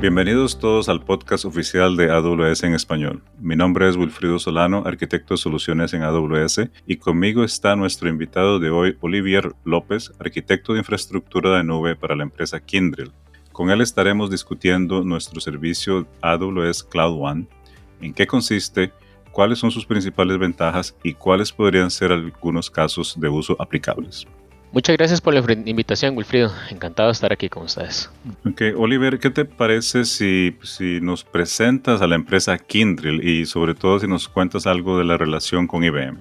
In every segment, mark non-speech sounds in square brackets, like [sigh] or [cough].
Bienvenidos todos al podcast oficial de AWS en español. Mi nombre es Wilfrido Solano, arquitecto de soluciones en AWS, y conmigo está nuestro invitado de hoy, Olivier López, arquitecto de infraestructura de nube para la empresa Kindrill. Con él estaremos discutiendo nuestro servicio AWS Cloud One, en qué consiste, cuáles son sus principales ventajas y cuáles podrían ser algunos casos de uso aplicables. Muchas gracias por la invitación, Wilfrido. Encantado de estar aquí con ustedes. Ok, Oliver, ¿qué te parece si, si nos presentas a la empresa Kindrill y sobre todo si nos cuentas algo de la relación con IBM?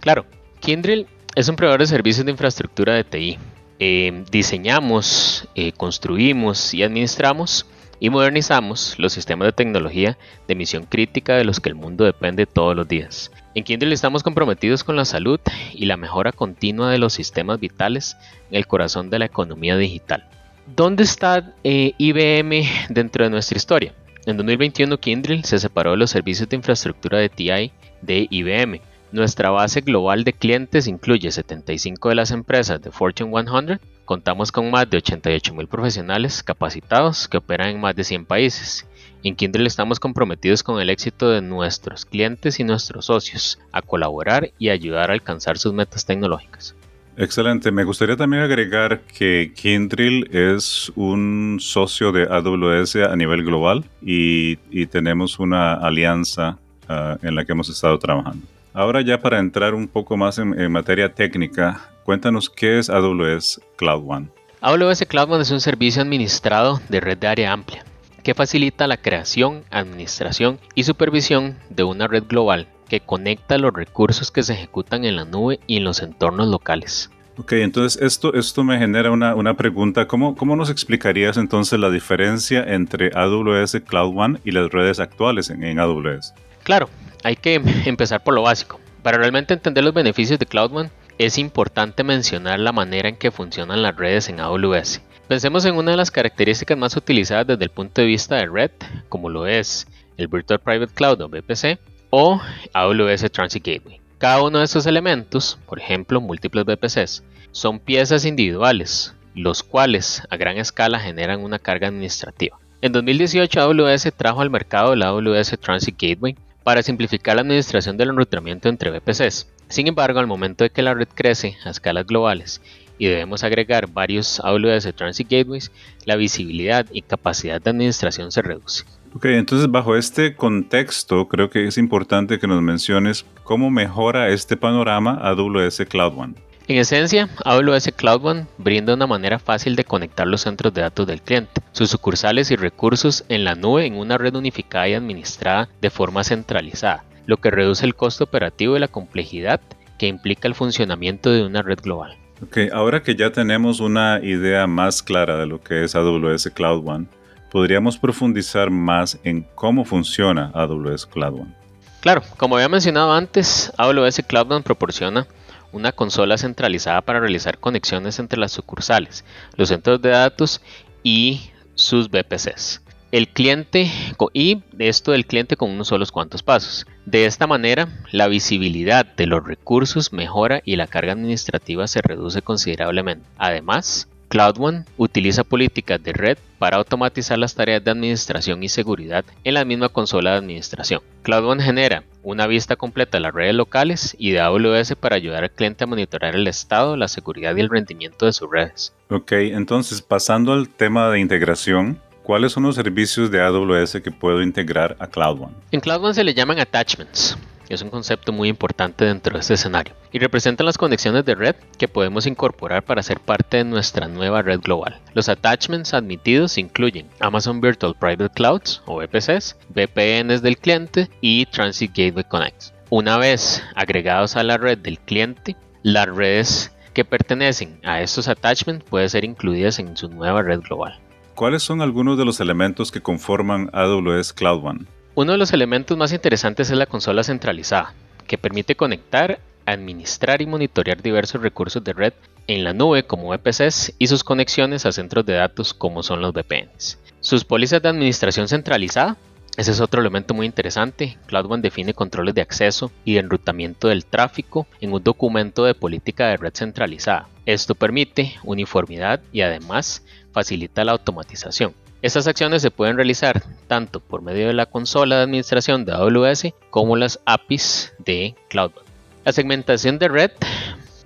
Claro, Kindrill es un proveedor de servicios de infraestructura de TI. Eh, diseñamos, eh, construimos y administramos y modernizamos los sistemas de tecnología de misión crítica de los que el mundo depende todos los días. En Kindle estamos comprometidos con la salud y la mejora continua de los sistemas vitales en el corazón de la economía digital. ¿Dónde está eh, IBM dentro de nuestra historia? En 2021 Kindle se separó de los servicios de infraestructura de TI de IBM. Nuestra base global de clientes incluye 75 de las empresas de Fortune 100. Contamos con más de 88 mil profesionales capacitados que operan en más de 100 países en Kindle estamos comprometidos con el éxito de nuestros clientes y nuestros socios, a colaborar y ayudar a alcanzar sus metas tecnológicas. Excelente. Me gustaría también agregar que Kindrill es un socio de AWS a nivel global y, tenemos una alianza ah, en la que hemos estado trabajando. Ahora ya para entrar un poco más en, en materia técnica, cuéntanos qué es AWS Cloud One. AWS Cloud One es un servicio administrado de red de área amplia que facilita la creación, administración y supervisión de una red global que conecta los recursos que se ejecutan en la nube y en los entornos locales. Ok, entonces esto, esto me genera una, pregunta. ¿Cómo, ¿Cómo, nos explicarías entonces la diferencia entre AWS Cloud One y las redes actuales en, en AWS? Claro, hay que [laughs] empezar por lo básico. Para realmente entender los beneficios de Cloud es importante mencionar la manera en que funcionan las redes en AWS. Pensemos en una de las características más utilizadas desde el punto de vista de red, como lo es el Virtual Private Cloud o VPC o AWS Transit Gateway. Cada uno de estos elementos, por ejemplo múltiples VPCs, son piezas individuales, los cuales a gran escala generan una carga administrativa. En 2018 AWS trajo al mercado el AWS Transit Gateway para simplificar la administración del enrutamiento entre VPCs. Sin embargo, al momento de que la red crece a escalas globales y debemos agregar varios AWS Transit Gateways, la visibilidad y capacidad de administración se reduce. Ok, entonces bajo este contexto creo que es importante que nos menciones cómo mejora este panorama AWS Cloud One. En esencia, AWS Cloud One brinda una manera fácil de conectar los centros de datos del cliente, sus sucursales y recursos en la nube en una red unificada y administrada de forma centralizada, lo que reduce el costo operativo y la complejidad que implica el funcionamiento de una red global. Ok, ahora que ya tenemos una idea más clara de lo que es AWS Cloud One, podríamos profundizar más en cómo funciona AWS Cloud One. Claro, como había mencionado antes, AWS Cloud One proporciona una consola centralizada para realizar conexiones entre las sucursales, los centros de datos y sus VPCs el cliente y esto del cliente con unos solos cuantos pasos. De esta manera, la visibilidad de los recursos mejora y la carga administrativa se reduce considerablemente. Además, Cloud One utiliza políticas de red para automatizar las tareas de administración y seguridad en la misma consola de administración. Cloud One genera una vista completa de las redes locales y de AWS para ayudar al cliente a monitorear el estado, la seguridad y el rendimiento de sus redes. Ok, entonces pasando al tema de integración, ¿Cuáles son los servicios de AWS que puedo integrar a Cloud One? En Cloud One se le llaman attachments. Es un concepto muy importante dentro de este escenario y representan las conexiones de red que podemos incorporar para ser parte de nuestra nueva red global. Los attachments admitidos incluyen Amazon Virtual Private Clouds o VPCs, VPNs del cliente y Transit Gateway Connect. Una vez agregados a la red del cliente, las redes que pertenecen a estos attachments pueden ser incluidas en su nueva red global. ¿Cuáles son algunos de los elementos que conforman AWS Cloud One? Uno de los elementos más interesantes es la consola centralizada, que permite conectar, administrar y monitorear diversos recursos de red en la nube como VPCs y sus conexiones a centros de datos como son los VPNs. Sus pólizas de administración centralizada ese es otro elemento muy interesante. Cloud One define controles de acceso y de enrutamiento del tráfico en un documento de política de red centralizada. Esto permite uniformidad y además facilita la automatización. Estas acciones se pueden realizar tanto por medio de la consola de administración de AWS como las APIs de CloudWatch. La segmentación de red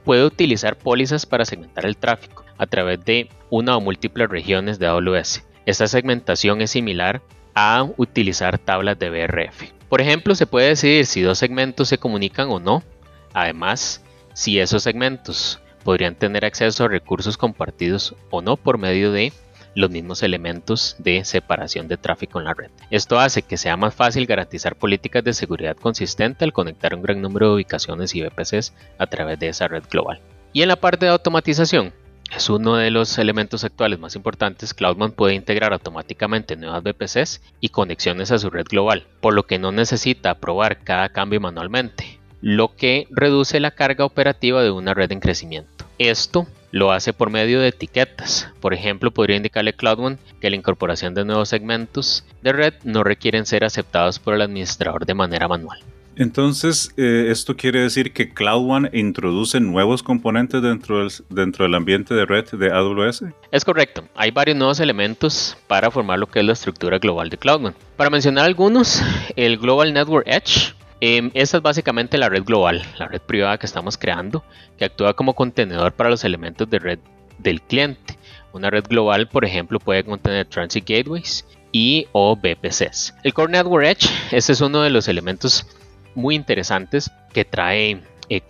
puede utilizar pólizas para segmentar el tráfico a través de una o múltiples regiones de AWS. Esta segmentación es similar a utilizar tablas de BRF. Por ejemplo, se puede decidir si dos segmentos se comunican o no. Además, si esos segmentos podrían tener acceso a recursos compartidos o no por medio de los mismos elementos de separación de tráfico en la red. Esto hace que sea más fácil garantizar políticas de seguridad consistente al conectar un gran número de ubicaciones y VPCs a través de esa red global. Y en la parte de automatización, es uno de los elementos actuales más importantes. Cloudman puede integrar automáticamente nuevas VPCs y conexiones a su red global, por lo que no necesita aprobar cada cambio manualmente, lo que reduce la carga operativa de una red en crecimiento. Esto lo hace por medio de etiquetas. Por ejemplo, podría indicarle Cloud que la incorporación de nuevos segmentos de red no requieren ser aceptados por el administrador de manera manual. Entonces, eh, esto quiere decir que Cloud One introduce nuevos componentes dentro del, dentro del ambiente de red de AWS. Es correcto, hay varios nuevos elementos para formar lo que es la estructura global de Cloud One. Para mencionar algunos, el Global Network Edge eh, esta es básicamente la red global, la red privada que estamos creando, que actúa como contenedor para los elementos de red del cliente. Una red global, por ejemplo, puede contener Transit Gateways y o VPCs. El Core Network Edge, este es uno de los elementos muy interesantes que trae eh.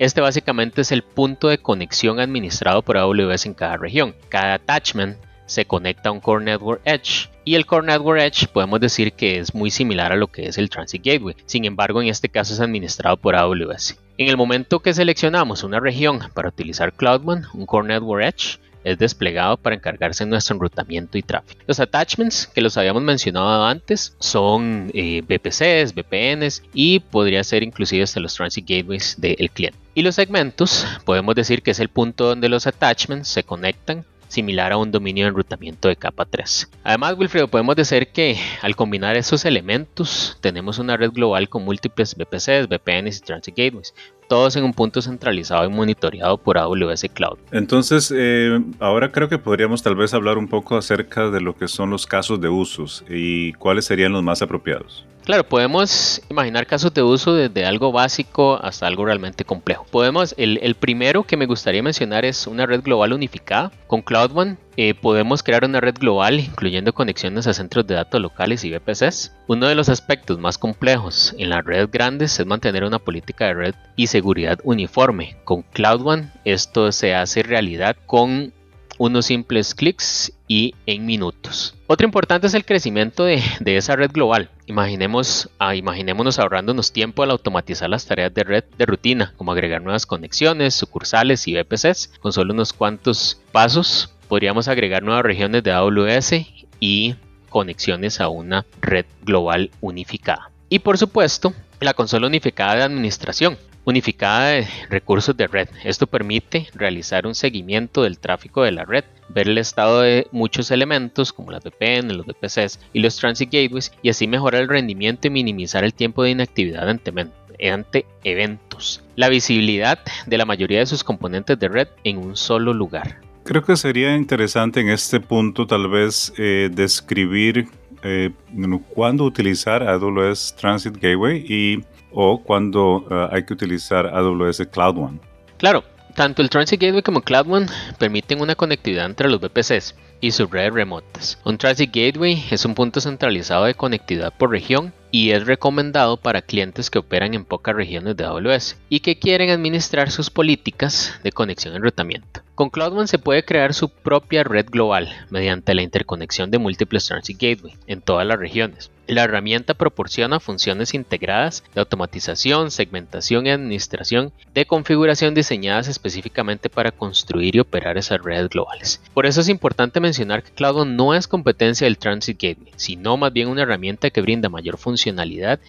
Este básicamente es el punto de conexión administrado por AWS en cada región. Cada attachment se conecta a un Core Network Edge. Y el Core Network Edge podemos decir que es muy similar a lo que es el Transit Gateway. Sin embargo, en este caso es administrado por AWS. En el momento que seleccionamos una región para utilizar CloudOne, un Core Network Edge, es desplegado para encargarse de nuestro enrutamiento y tráfico. Los attachments que los habíamos mencionado antes son eh, VPCs, VPNs y podría ser inclusive hasta los transit gateways del cliente. Y los segmentos podemos decir que es el punto donde los attachments se conectan similar a un dominio de enrutamiento de capa 3. Además, Wilfredo, podemos decir que al combinar esos elementos tenemos una red global con múltiples VPCs, VPNs y Transit Gateways, todos en un punto centralizado y monitoreado por AWS Cloud. Entonces, eh, ahora creo que podríamos tal vez hablar un poco acerca de lo que son los casos de usos y cuáles serían los más apropiados. Claro, podemos imaginar casos de uso desde algo básico hasta algo realmente complejo. Podemos, el, primero que me gustaría mencionar es una red global unificada. Con Cloud One eh, podemos crear una red global incluyendo conexiones a centros de datos locales y VPCs. Uno de los aspectos más complejos en las redes grandes es mantener una política de red y seguridad uniforme. Con Cloud One esto se hace realidad con unos simples clics y en minutos. Otro importante es el crecimiento de, esa red global. Imaginemos, ah, imaginémonos ahorrándonos tiempo al automatizar las tareas de red de rutina, como agregar nuevas conexiones, sucursales y VPCs. Con solo unos cuantos pasos podríamos agregar nuevas regiones de AWS y conexiones a una red global unificada. Y por supuesto, la consola unificada de administración unificada de recursos de red. Esto permite realizar un seguimiento del tráfico de la red, ver el estado de muchos elementos como las VPN, los VPCs y los Transit Gateways y así mejorar el rendimiento y minimizar el tiempo de inactividad ante, eventos. La visibilidad de la mayoría de sus componentes de red en un solo lugar. Creo que sería interesante en este punto tal vez eh, describir eh, cuándo utilizar AWS Transit Gateway y o cuando eh, hay que utilizar AWS Cloud One. Claro, tanto el Transit Gateway como Cloud One permiten una conectividad entre los VPCs y sus redes remotas. Un Transit Gateway es un punto centralizado de conectividad por región y es recomendado para clientes que operan en pocas regiones de AWS y que quieren administrar sus políticas de conexión y enrutamiento. Con CloudOne se puede crear su propia red global mediante la interconexión de múltiples Transit Gateway en todas las regiones. La herramienta proporciona funciones integradas de automatización, segmentación y administración de configuración diseñadas específicamente para construir y operar esas redes globales. Por eso es importante mencionar que CloudOne no es competencia del Transit Gateway, sino más bien una herramienta que brinda mayor funcionalidad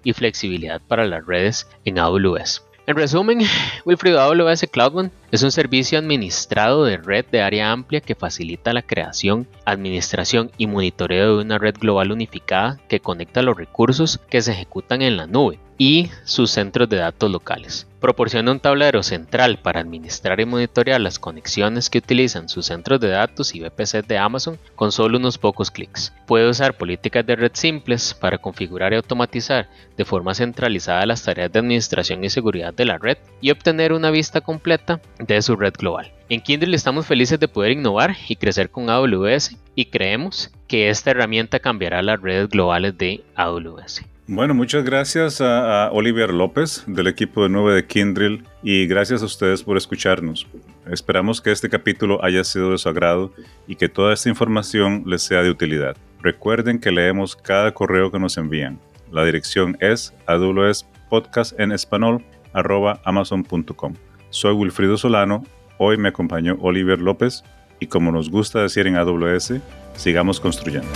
y flexibilidad para las redes en AWS. En resumen, [laughs] Wilfrido AWS CloudOne es un servicio administrado de red de área amplia que facilita la creación, administración y monitoreo de una red global unificada que conecta los recursos que se ejecutan en la nube y sus centros de datos locales. Proporciona un tablero central para administrar y monitorear las conexiones que utilizan sus centros de datos y VPC de Amazon con solo unos pocos clics. Puede usar políticas de red simples para configurar y automatizar de forma centralizada las tareas de administración y seguridad de la red y obtener una vista completa de su red global. En Kindle estamos felices de poder innovar y crecer con AWS y creemos que esta herramienta cambiará las redes globales de AWS. Bueno, muchas gracias a, Oliver López del equipo de 9 de Kindrill y gracias a ustedes por escucharnos. Esperamos que este capítulo haya sido de su agrado y que toda esta información les sea de utilidad. Recuerden que leemos cada correo que nos envían. La dirección es podcast en español amazon.com. Soy Wilfrido Solano, hoy me acompañó Oliver López y como nos gusta decir en AWS, sigamos construyendo.